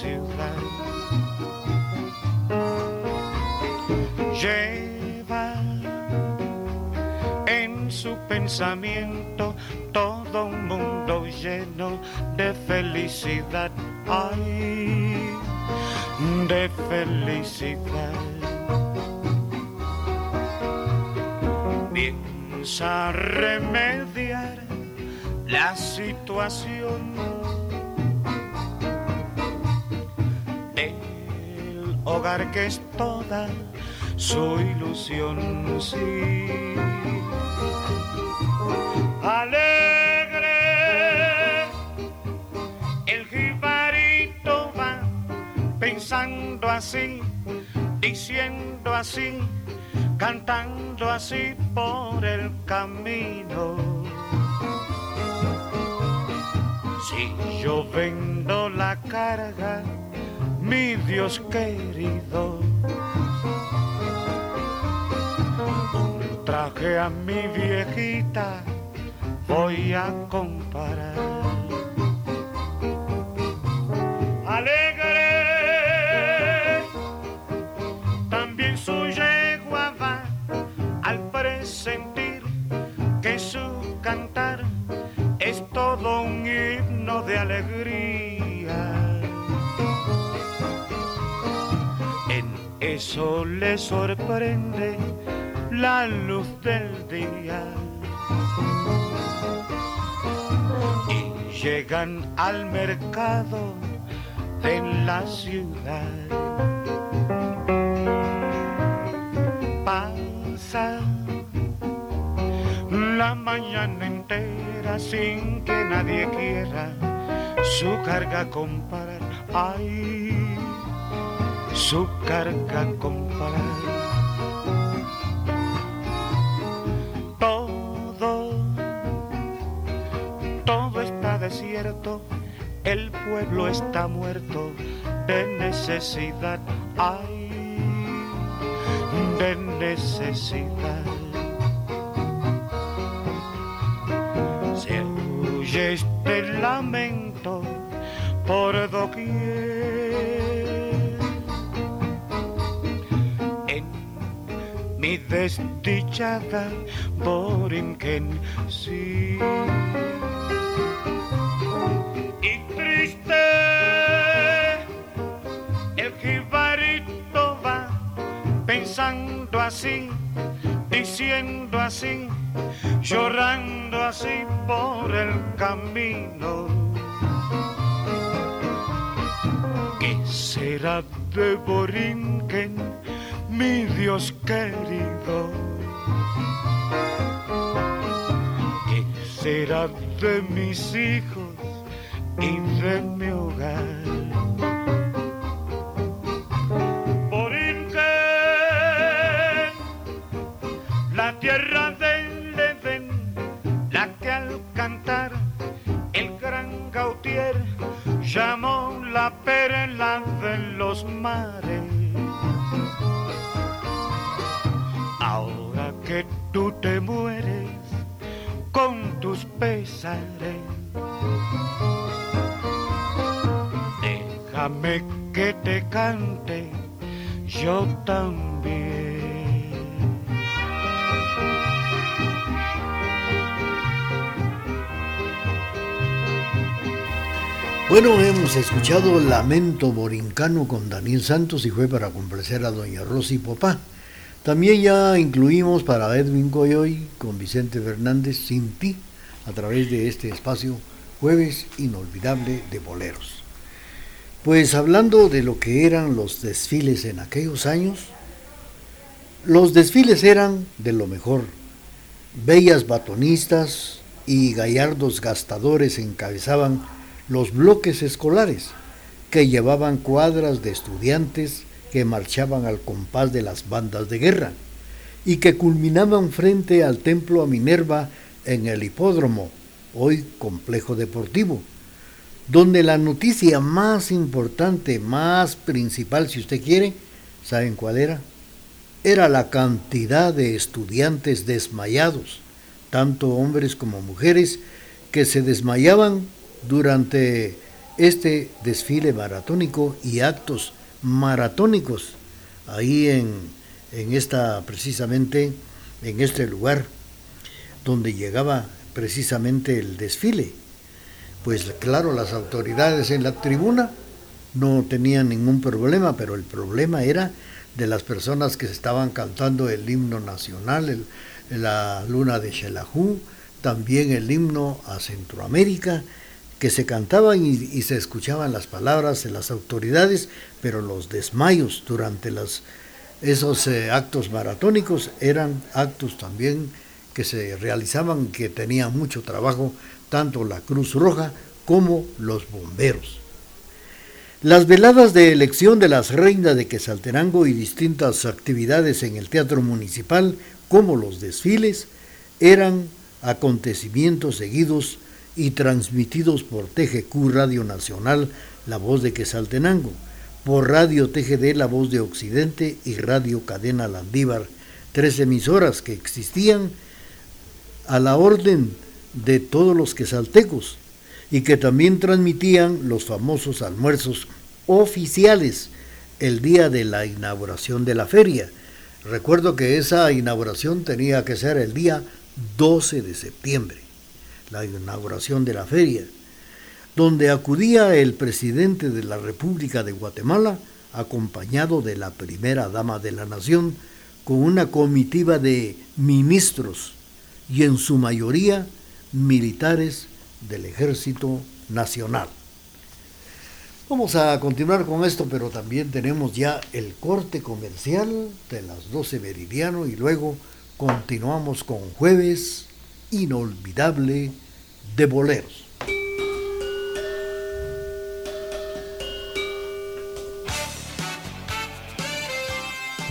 ciudad. Lleva en su pensamiento todo un mundo lleno de felicidad. Ay, de felicidad. Piensa remediar la situación. Que es toda su ilusión, sí. Alegre, el jibarito va pensando así, diciendo así, cantando así por el camino. Si yo vendo la carga, mi Dios querido, traje a mi viejita voy a comparar. Alegre, también su yegua va al presentir que su cantar es todo un himno de alegría. Eso le sorprende la luz del día. Y llegan al mercado de la ciudad. Pasa la mañana entera sin que nadie quiera su carga comparar. Su carga comparar. Todo, todo está desierto, el pueblo está muerto de necesidad. Ay, de necesidad. Se oye este lamento por doquier. Mi desdichada Borinquen, sí. Y triste el jibarito va pensando así, diciendo así, llorando así por el camino. ¿Qué será de Borinquen, mi Dios querido? ¿Qué será de mis hijos y de mi hogar? Borinquen, la tierra del Edén, la que al cantar el gran Gautier llamó la perla de los mares. También. Bueno, hemos escuchado Lamento Borincano con Daniel Santos y fue para complacer a Doña Rosy Popá. También ya incluimos para Edwin Goyoy con Vicente Fernández Sin ti a través de este espacio Jueves Inolvidable de Boleros. Pues hablando de lo que eran los desfiles en aquellos años, los desfiles eran de lo mejor. Bellas batonistas y gallardos gastadores encabezaban los bloques escolares, que llevaban cuadras de estudiantes que marchaban al compás de las bandas de guerra y que culminaban frente al templo a Minerva en el hipódromo, hoy complejo deportivo, donde la noticia más importante, más principal, si usted quiere, ¿saben cuál era? Era la cantidad de estudiantes desmayados, tanto hombres como mujeres, que se desmayaban durante este desfile maratónico y actos maratónicos ahí en, en esta precisamente en este lugar donde llegaba precisamente el desfile. Pues claro, las autoridades en la tribuna no tenían ningún problema, pero el problema era de las personas que estaban cantando el himno nacional, la luna de Xelajú, también el himno a Centroamérica, que se cantaban y, se escuchaban las palabras de las autoridades, pero los desmayos durante esos eh, actos maratónicos eran actos también que se realizaban, que tenían mucho trabajo, tanto la Cruz Roja como los bomberos. Las veladas de elección de las reinas de Quesaltenango y distintas actividades en el Teatro Municipal, como los desfiles, eran acontecimientos seguidos y transmitidos por TGQ Radio Nacional, La Voz de Quesaltenango, por Radio TGD La Voz de Occidente y Radio Cadena Landívar, tres emisoras que existían a la orden de todos los quesaltecos y que también transmitían los famosos almuerzos oficiales el día de la inauguración de la feria. Recuerdo que esa inauguración tenía que ser el día 12 de septiembre, la inauguración de la feria, donde acudía el presidente de la República de Guatemala acompañado de la primera dama de la nación con una comitiva de ministros y en su mayoría militares del Ejército Nacional. Vamos a continuar con esto, pero también tenemos ya el corte comercial de las 12 meridiano y luego continuamos con jueves inolvidable de boleros.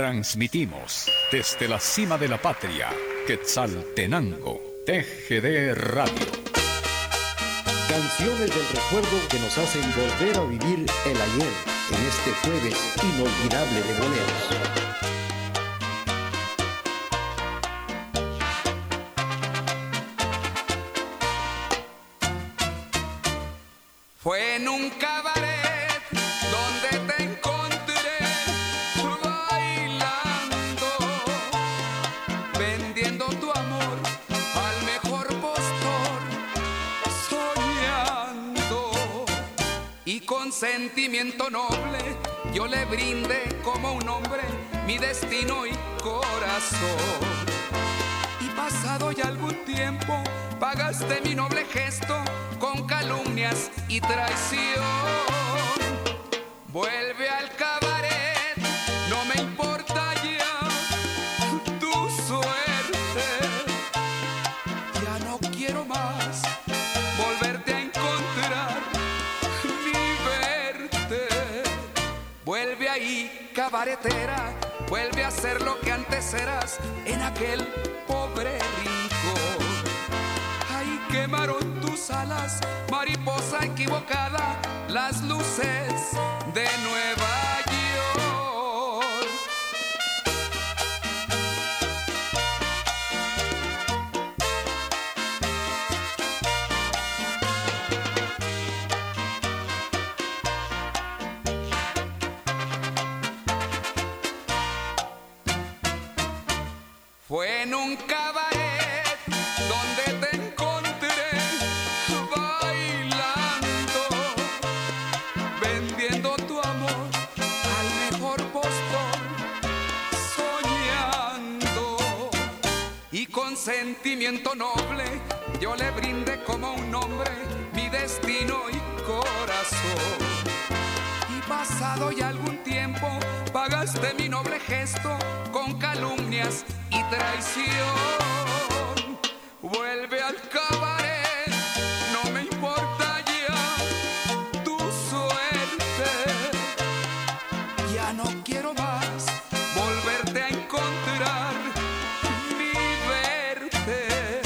Transmitimos desde la cima de la patria, Quetzaltenango, TGD Radio. Canciones del recuerdo que nos hacen volver a vivir el ayer en este jueves inolvidable de boleros. Fue en sentimiento noble yo le brindé como un hombre mi destino y corazón. Y pasado ya algún tiempo pagaste mi noble gesto con calumnias y traición. Vuelve al cabaret, vuelve a ser lo que antes eras en aquel pobre rico. Ahí quemaron tus alas, mariposa equivocada, las luces de Nueva Fue en un cabaret donde te encontré bailando, vendiendo tu amor al mejor postor, soñando. Y con sentimiento noble yo le brindé como un hombre mi destino y corazón. Y pasado ya algún tiempo pagaste mi noble gesto con calumnias traición. Vuelve al cabaret, no me importa ya tu suerte. Ya no quiero más volverte a encontrar ni verte.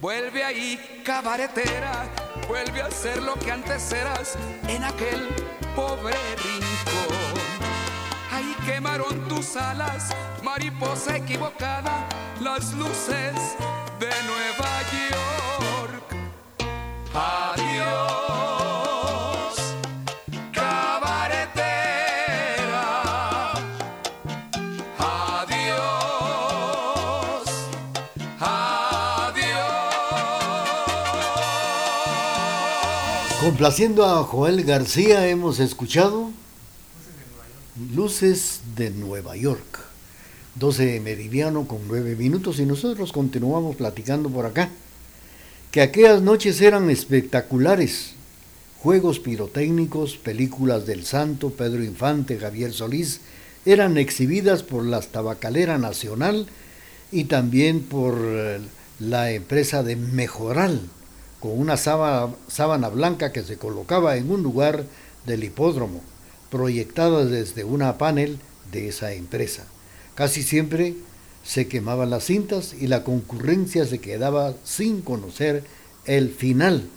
Vuelve ahí, cabaretera, vuelve a ser lo que antes eras en aquel pobre rincón. Quemaron tus alas, mariposa equivocada, las luces de Nueva York. Adiós. Complaciendo a Joel García hemos escuchado Luces de Nueva York. 12 meridiano con 9 minutos y nosotros continuamos platicando por acá. Que aquellas noches eran espectaculares. Juegos pirotécnicos, películas del Santo, Pedro Infante, Javier Solís, eran exhibidas por la Tabacalera Nacional y también por eh, la empresa de Mejoral, con una sábana, sábana blanca que se colocaba en un lugar del hipódromo, proyectada desde una panel de esa empresa. Casi siempre se quemaban las cintas y la concurrencia se quedaba sin conocer el final,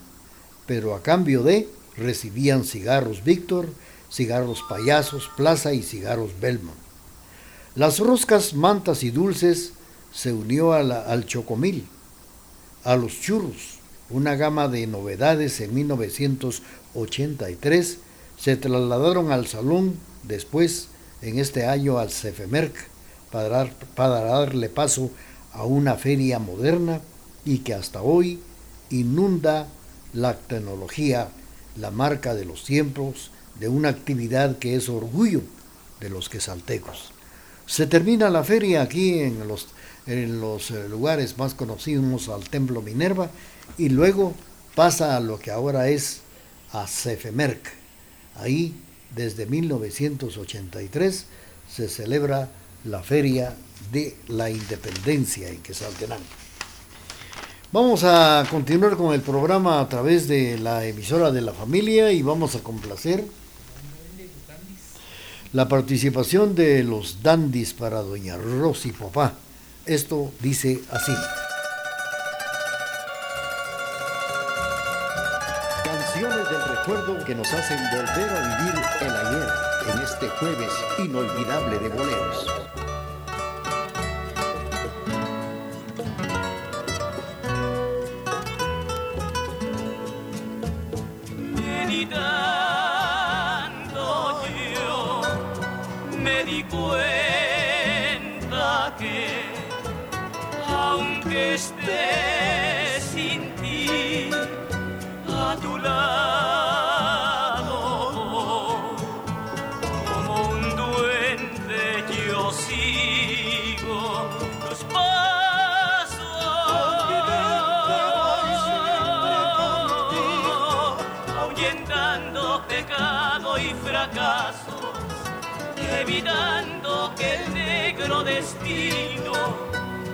pero a cambio de recibían cigarros Víctor, cigarros payasos, Plaza y cigarros Belmont. Las roscas, mantas y dulces se unió al chocomil, a los churros, una gama de novedades en 1983 se trasladaron al salón, después en este año al Cefemerc, para, dar- para darle paso a una feria moderna y que hasta hoy inunda la tecnología, la marca de los tiempos, de una actividad que es orgullo de los quesaltecos. Se termina la feria aquí en los, en los eh, lugares más conocidos al Templo Minerva y luego pasa a lo que ahora es a Cefemerc. Ahí, desde 1983, se celebra la Feria de la Independencia en Quesaltenango. Vamos a continuar con el programa a través de la emisora de la familia y vamos a complacer la participación de los dandis para doña Rosy Papá. Esto dice así. Recuerdo que nos hacen volver a vivir el ayer en este jueves inolvidable de boleros. Destino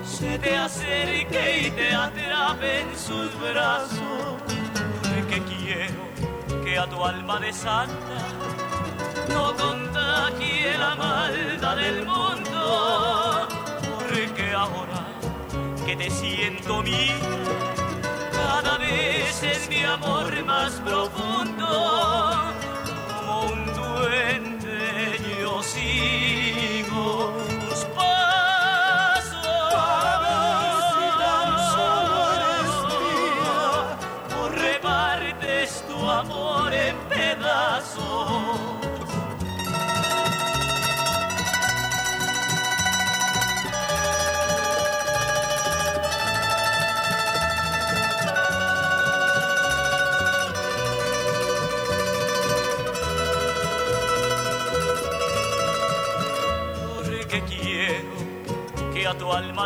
se te acerque y te atrape en sus brazos. Que quiero que a tu alma de santa no contagie la maldad del mundo, porque ahora que te siento mía, cada vez es mi amor más profundo. Como un duende yo sigo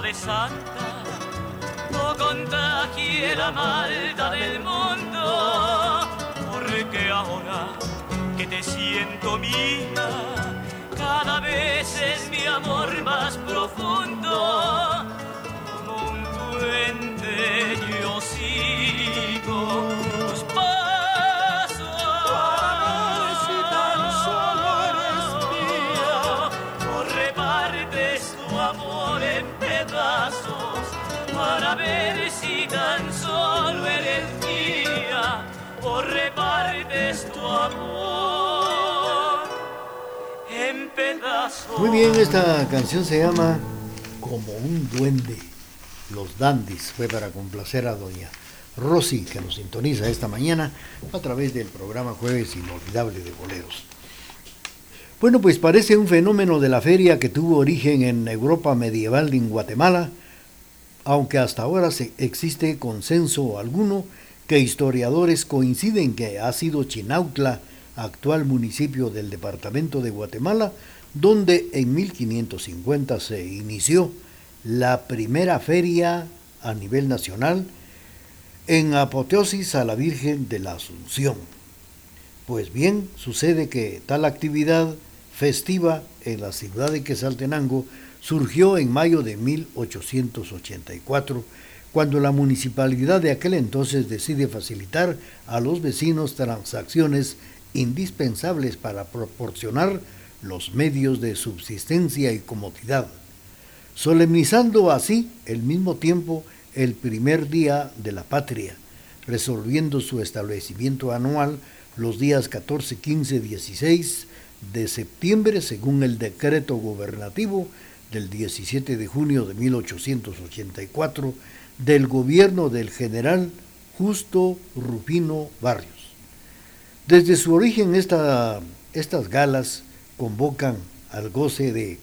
de santa no contagie la maldad del mundo, porque ahora que te siento mía, cada vez es mi amor más profundo, como un duende yo sigo Muy bien, esta canción se llama Como un duende. Los Dandis fue para complacer a doña Rosy, que nos sintoniza esta mañana a través del programa Jueves Inolvidable de Boleros. Bueno, pues parece un fenómeno de la feria que tuvo origen en Europa medieval en Guatemala, aunque hasta ahora se existe consenso alguno que historiadores coinciden que ha sido Chinautla, actual municipio del departamento de Guatemala, donde en 1550 se inició la primera feria a nivel nacional en apoteosis a la Virgen de la Asunción. Pues bien, sucede que tal actividad festiva en la ciudad de Quesaltenango surgió en mayo de 1884, cuando la municipalidad de aquel entonces decide facilitar a los vecinos transacciones indispensables para proporcionar los medios de subsistencia y comodidad, solemnizando así el mismo tiempo el primer día de la patria, resolviendo su establecimiento anual los días 14, 15, 16 de septiembre según el decreto gubernativo del 17 de junio de 1884 del gobierno del general Justo Rufino Barrios. Desde su origen esta, estas galas convocan al goce de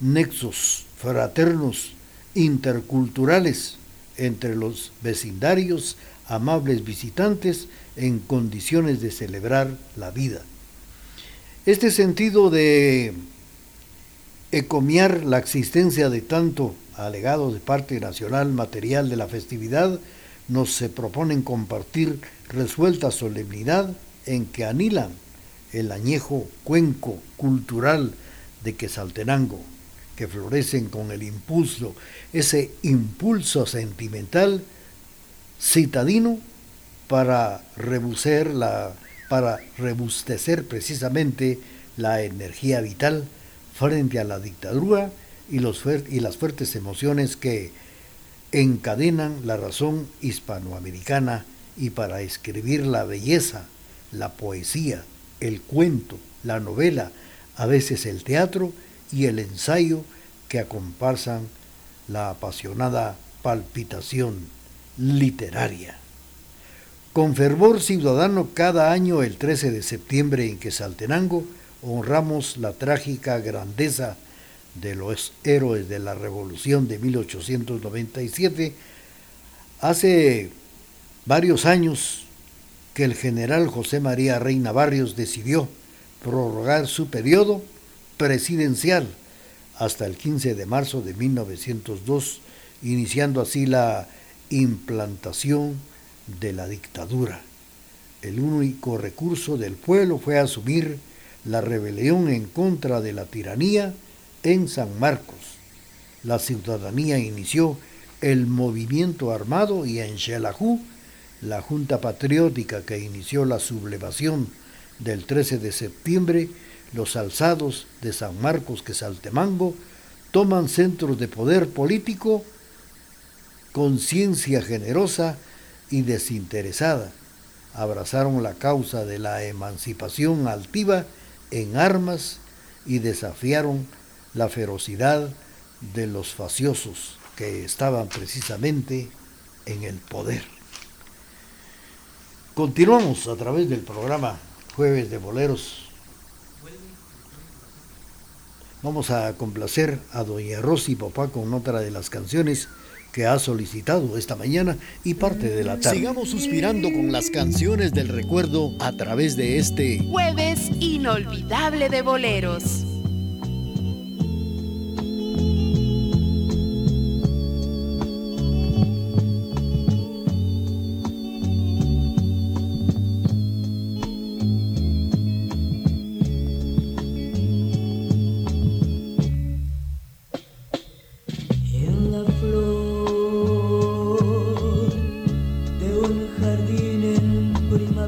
nexos fraternos interculturales entre los vecindarios, amables visitantes en condiciones de celebrar la vida. Este sentido de ecomiar la existencia de tanto alegado de parte nacional material de la festividad, nos se proponen compartir resuelta solemnidad en que anilan el añejo cuenco cultural de Quesaltenango, que florecen con el impulso, ese impulso sentimental citadino para rebucer la, para rebustecer precisamente la energía vital frente a la dictadura y, las fuertes emociones que encadenan la razón hispanoamericana y para escribir la belleza, la poesía, el cuento, la novela, a veces el teatro y el ensayo que acompasan la apasionada palpitación literaria. Con fervor ciudadano cada año el 13 de septiembre en Quesaltenango honramos la trágica grandeza de los héroes de la Revolución de 1897, hace varios años que el general José María Reina Barrios decidió prorrogar su periodo presidencial hasta el 15 de marzo de 1902, iniciando así la implantación de la dictadura. El único recurso del pueblo fue asumir la rebelión en contra de la tiranía en San Marcos. La ciudadanía inició el movimiento armado y en Xelajú, la Junta Patriótica que inició la sublevación del 13 de septiembre, los alzados de San Marcos que Saltemango toman centros de poder político, conciencia generosa y desinteresada. Abrazaron la causa de la emancipación altiva en armas y desafiaron la ferocidad de los faciosos que estaban precisamente en el poder. Continuamos a través del programa Jueves de Boleros. Vamos a complacer a Doña Rosy Papá con otra de las canciones que ha solicitado esta mañana y parte de la tarde. Sigamos suspirando con las canciones del recuerdo a través de este Jueves inolvidable de boleros. un jardín en primavera.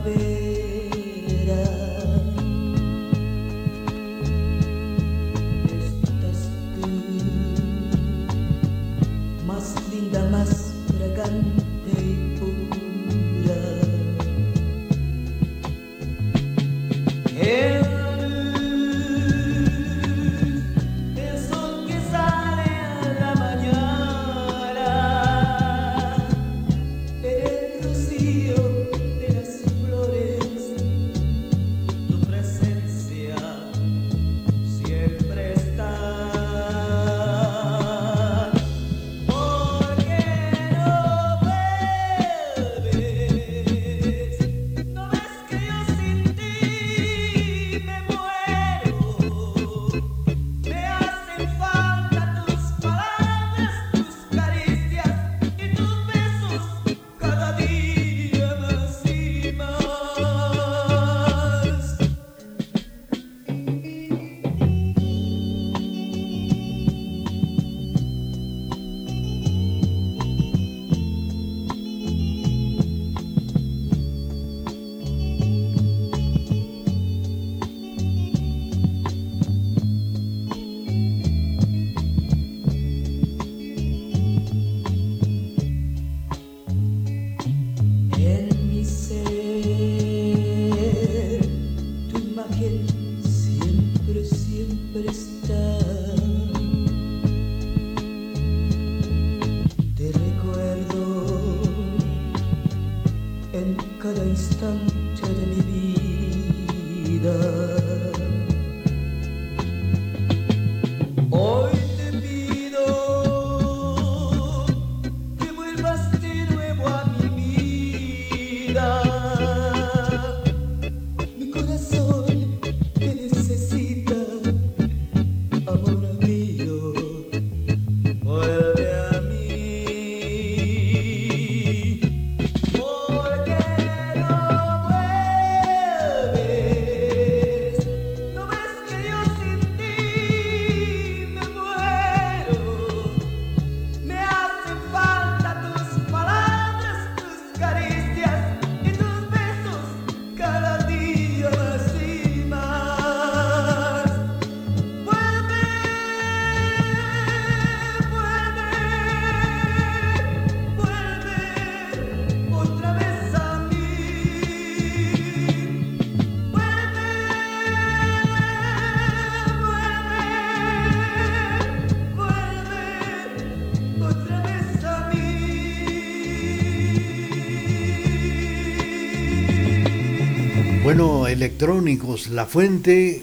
Electrónicos, La Fuente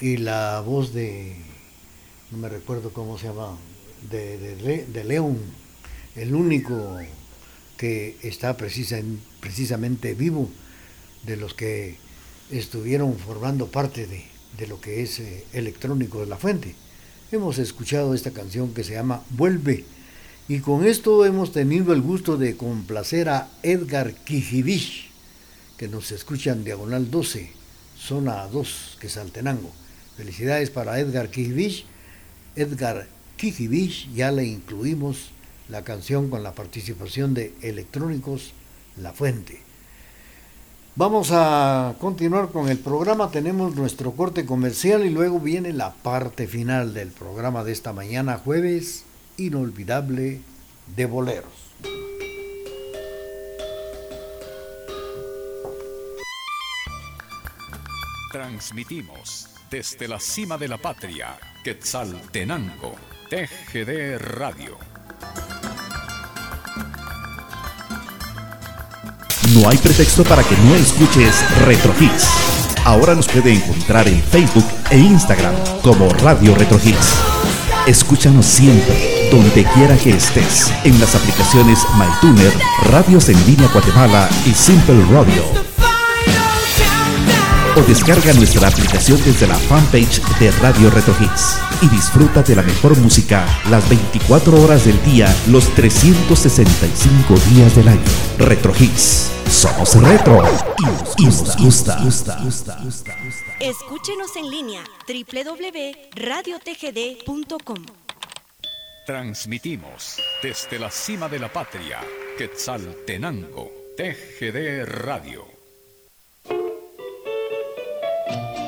y la voz de, no me recuerdo cómo se llama, de, de, León, el único que está precisamente vivo de los que estuvieron formando parte de, de lo que es eh, electrónico de La Fuente. Hemos escuchado esta canción que se llama Vuelve. Y con esto hemos tenido el gusto de complacer a Edgar Kijibich, que nos escuchan Diagonal 12, zona 2, que es Altenango. Felicidades para Edgar Kijivich. Edgar Kijivich, ya le incluimos la canción con la participación de Electrónicos La Fuente. Vamos a continuar con el programa, tenemos nuestro corte comercial y luego viene la parte final del programa de esta mañana, jueves inolvidable de boleros. Transmitimos desde la cima de la patria, Quetzaltenango, TGD Radio. No hay pretexto para que no escuches Retro Hits. Ahora nos puede encontrar en Facebook e Instagram como Radio Retro Hits. Escúchanos siempre, donde quiera que estés, en las aplicaciones MyTuner, Radios en Línea Guatemala y Simple Radio o descarga nuestra aplicación desde la fanpage de Radio Retro Hits y disfruta de la mejor música las 24 horas del día, los 365 días del año. Retro Hits. Somos retro y nos gusta. Escúchenos en línea www.radiotgd.com. Transmitimos desde la cima de la patria, Quetzaltenango, TGD Radio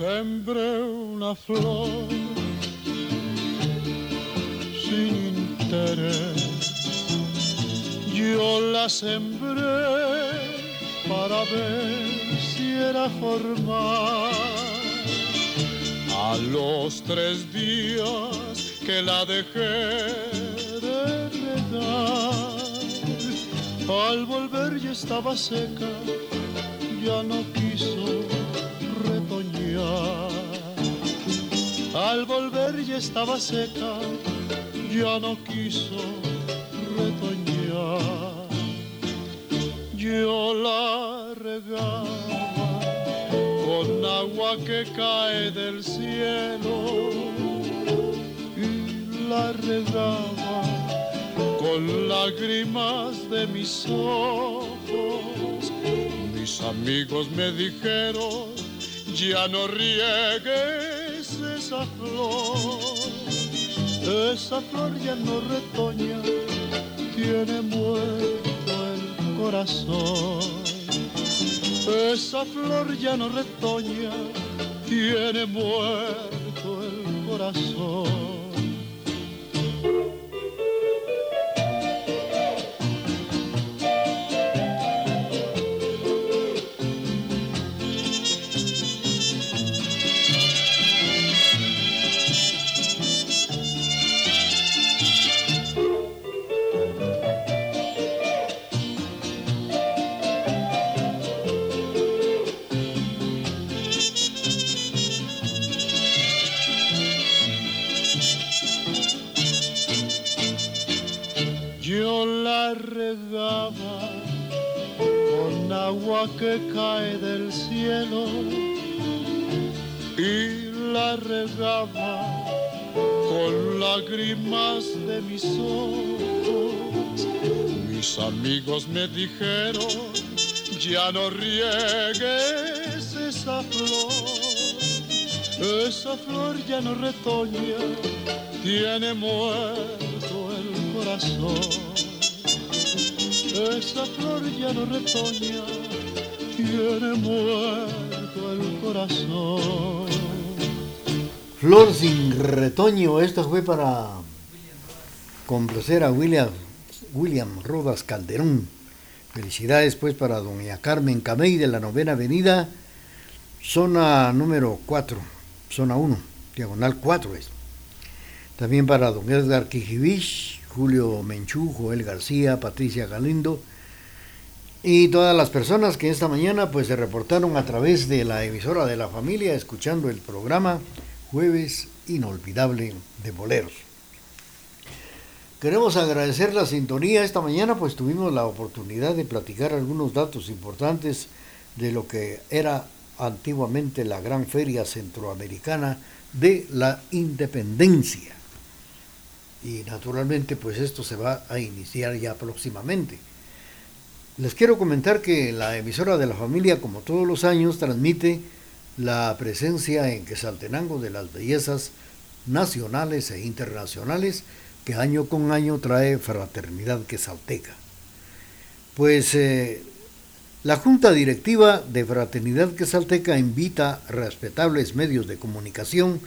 Sembré una flor sin interés. Yo la sembré para ver si era formal. A los tres días que la dejé de regar, al volver ya estaba seca, ya no Al volver ya estaba seca, ya no quiso retoñar. Yo la regaba con agua que cae del cielo y la regaba con lágrimas de mis ojos. Mis amigos me dijeron, ya no riegues esa flor, esa flor ya no retoña, tiene muerto el corazón. Esa flor ya no retoña, tiene muerto el corazón. Regaba con agua que cae del cielo y la regaba con lágrimas de mis ojos. Mis amigos me dijeron, ya no riegues esa flor, esa flor ya no retoña, tiene muerto el corazón. Esa flor ya no retoña, tiene muerto el corazón. Flor sin retoño, esto fue para complacer a William, William Rodas Calderón. Felicidades pues para doña Carmen Camey de la novena avenida, zona número 4, zona 1, diagonal 4 es. También para don Edgar Quijivich, Julio Menchú, Joel García, Patricia Galindo y todas las personas que esta mañana pues se reportaron a través de la emisora de la familia escuchando el programa Jueves Inolvidable de Boleros. Queremos agradecer la sintonía esta mañana, pues tuvimos la oportunidad de platicar algunos datos importantes de lo que era antiguamente la gran feria centroamericana de la independencia. Y naturalmente pues esto se va a iniciar ya próximamente. Les quiero comentar que la emisora de la familia, como todos los años, transmite la presencia en Quesaltenango de las bellezas nacionales e internacionales que año con año trae Fraternidad Quesalteca. Pues eh, la Junta Directiva de Fraternidad Quesalteca invita respetables medios de comunicación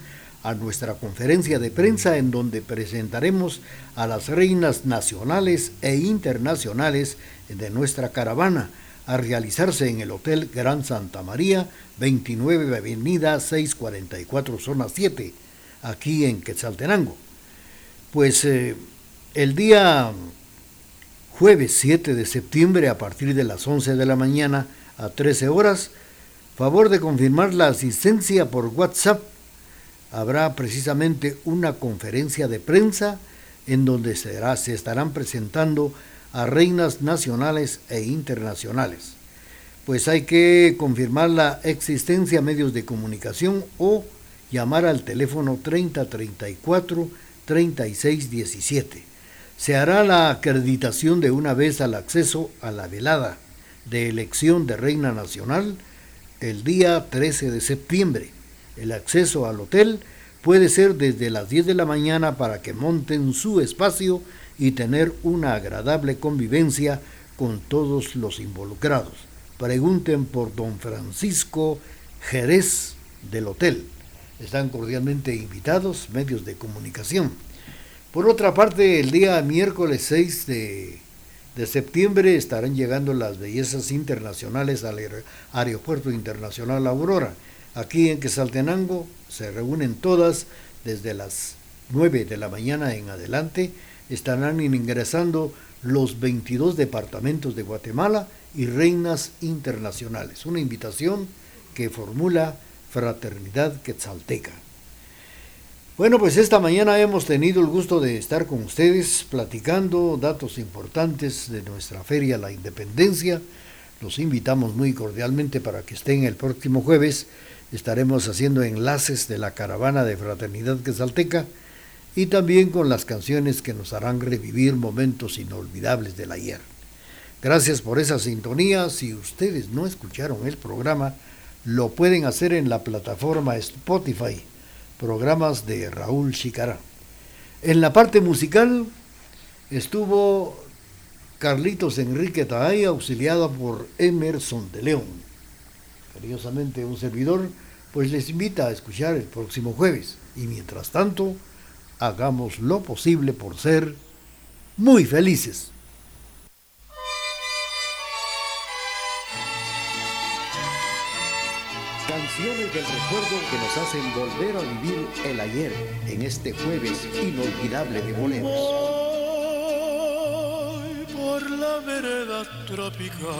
a nuestra conferencia de prensa en donde presentaremos a las reinas nacionales e internacionales de nuestra caravana a realizarse en el Hotel Gran Santa María, 29 Avenida 644, zona 7, aquí en Quetzaltenango. Pues eh, el día jueves 7 de septiembre a partir de las 11 de la mañana a 13 horas, favor de confirmar la asistencia por WhatsApp, habrá precisamente una conferencia de prensa en donde se estarán presentando a reinas nacionales e internacionales. Pues hay que confirmar la existencia a medios de comunicación o llamar al teléfono 3034 3617. Se hará la acreditación de una vez al acceso a la velada de elección de reina nacional el día 13 de septiembre. El acceso al hotel puede ser desde las 10 de la mañana para que monten su espacio y tener una agradable convivencia con todos los involucrados. Pregunten por don Francisco Jerez del hotel. Están cordialmente invitados medios de comunicación. Por otra parte, el día miércoles 6 de, de septiembre estarán llegando las bellezas internacionales al Aeropuerto Internacional Aurora. Aquí en Quesaltenango se reúnen todas desde las 9 de la mañana en adelante. Estarán ingresando los 22 departamentos de Guatemala y reinas internacionales. Una invitación que formula Fraternidad Quetzalteca. Bueno, pues esta mañana hemos tenido el gusto de estar con ustedes platicando datos importantes de nuestra feria La Independencia. Los invitamos muy cordialmente para que estén el próximo jueves. Estaremos haciendo enlaces de la caravana de Fraternidad Quetzalteca y también con las canciones que nos harán revivir momentos inolvidables del ayer. Gracias por esa sintonía. Si ustedes no escucharon el programa, lo pueden hacer en la plataforma Spotify, programas de Raúl Chicará. En la parte musical estuvo Carlitos Enrique Taay, auxiliado por Emerson de León. Cariñosamente un servidor, pues les invita a escuchar el próximo jueves. Y mientras tanto, hagamos lo posible por ser muy felices. Canciones del recuerdo que nos hacen volver a vivir el ayer en este jueves inolvidable de boleros. Voy por la vereda tropical,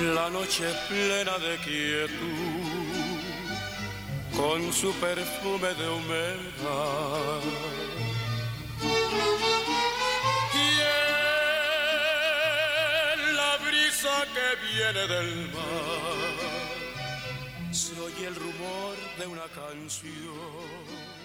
la noche plena de quietud con su perfume de humedad. Y en la brisa que viene del mar se oye el rumor de una canción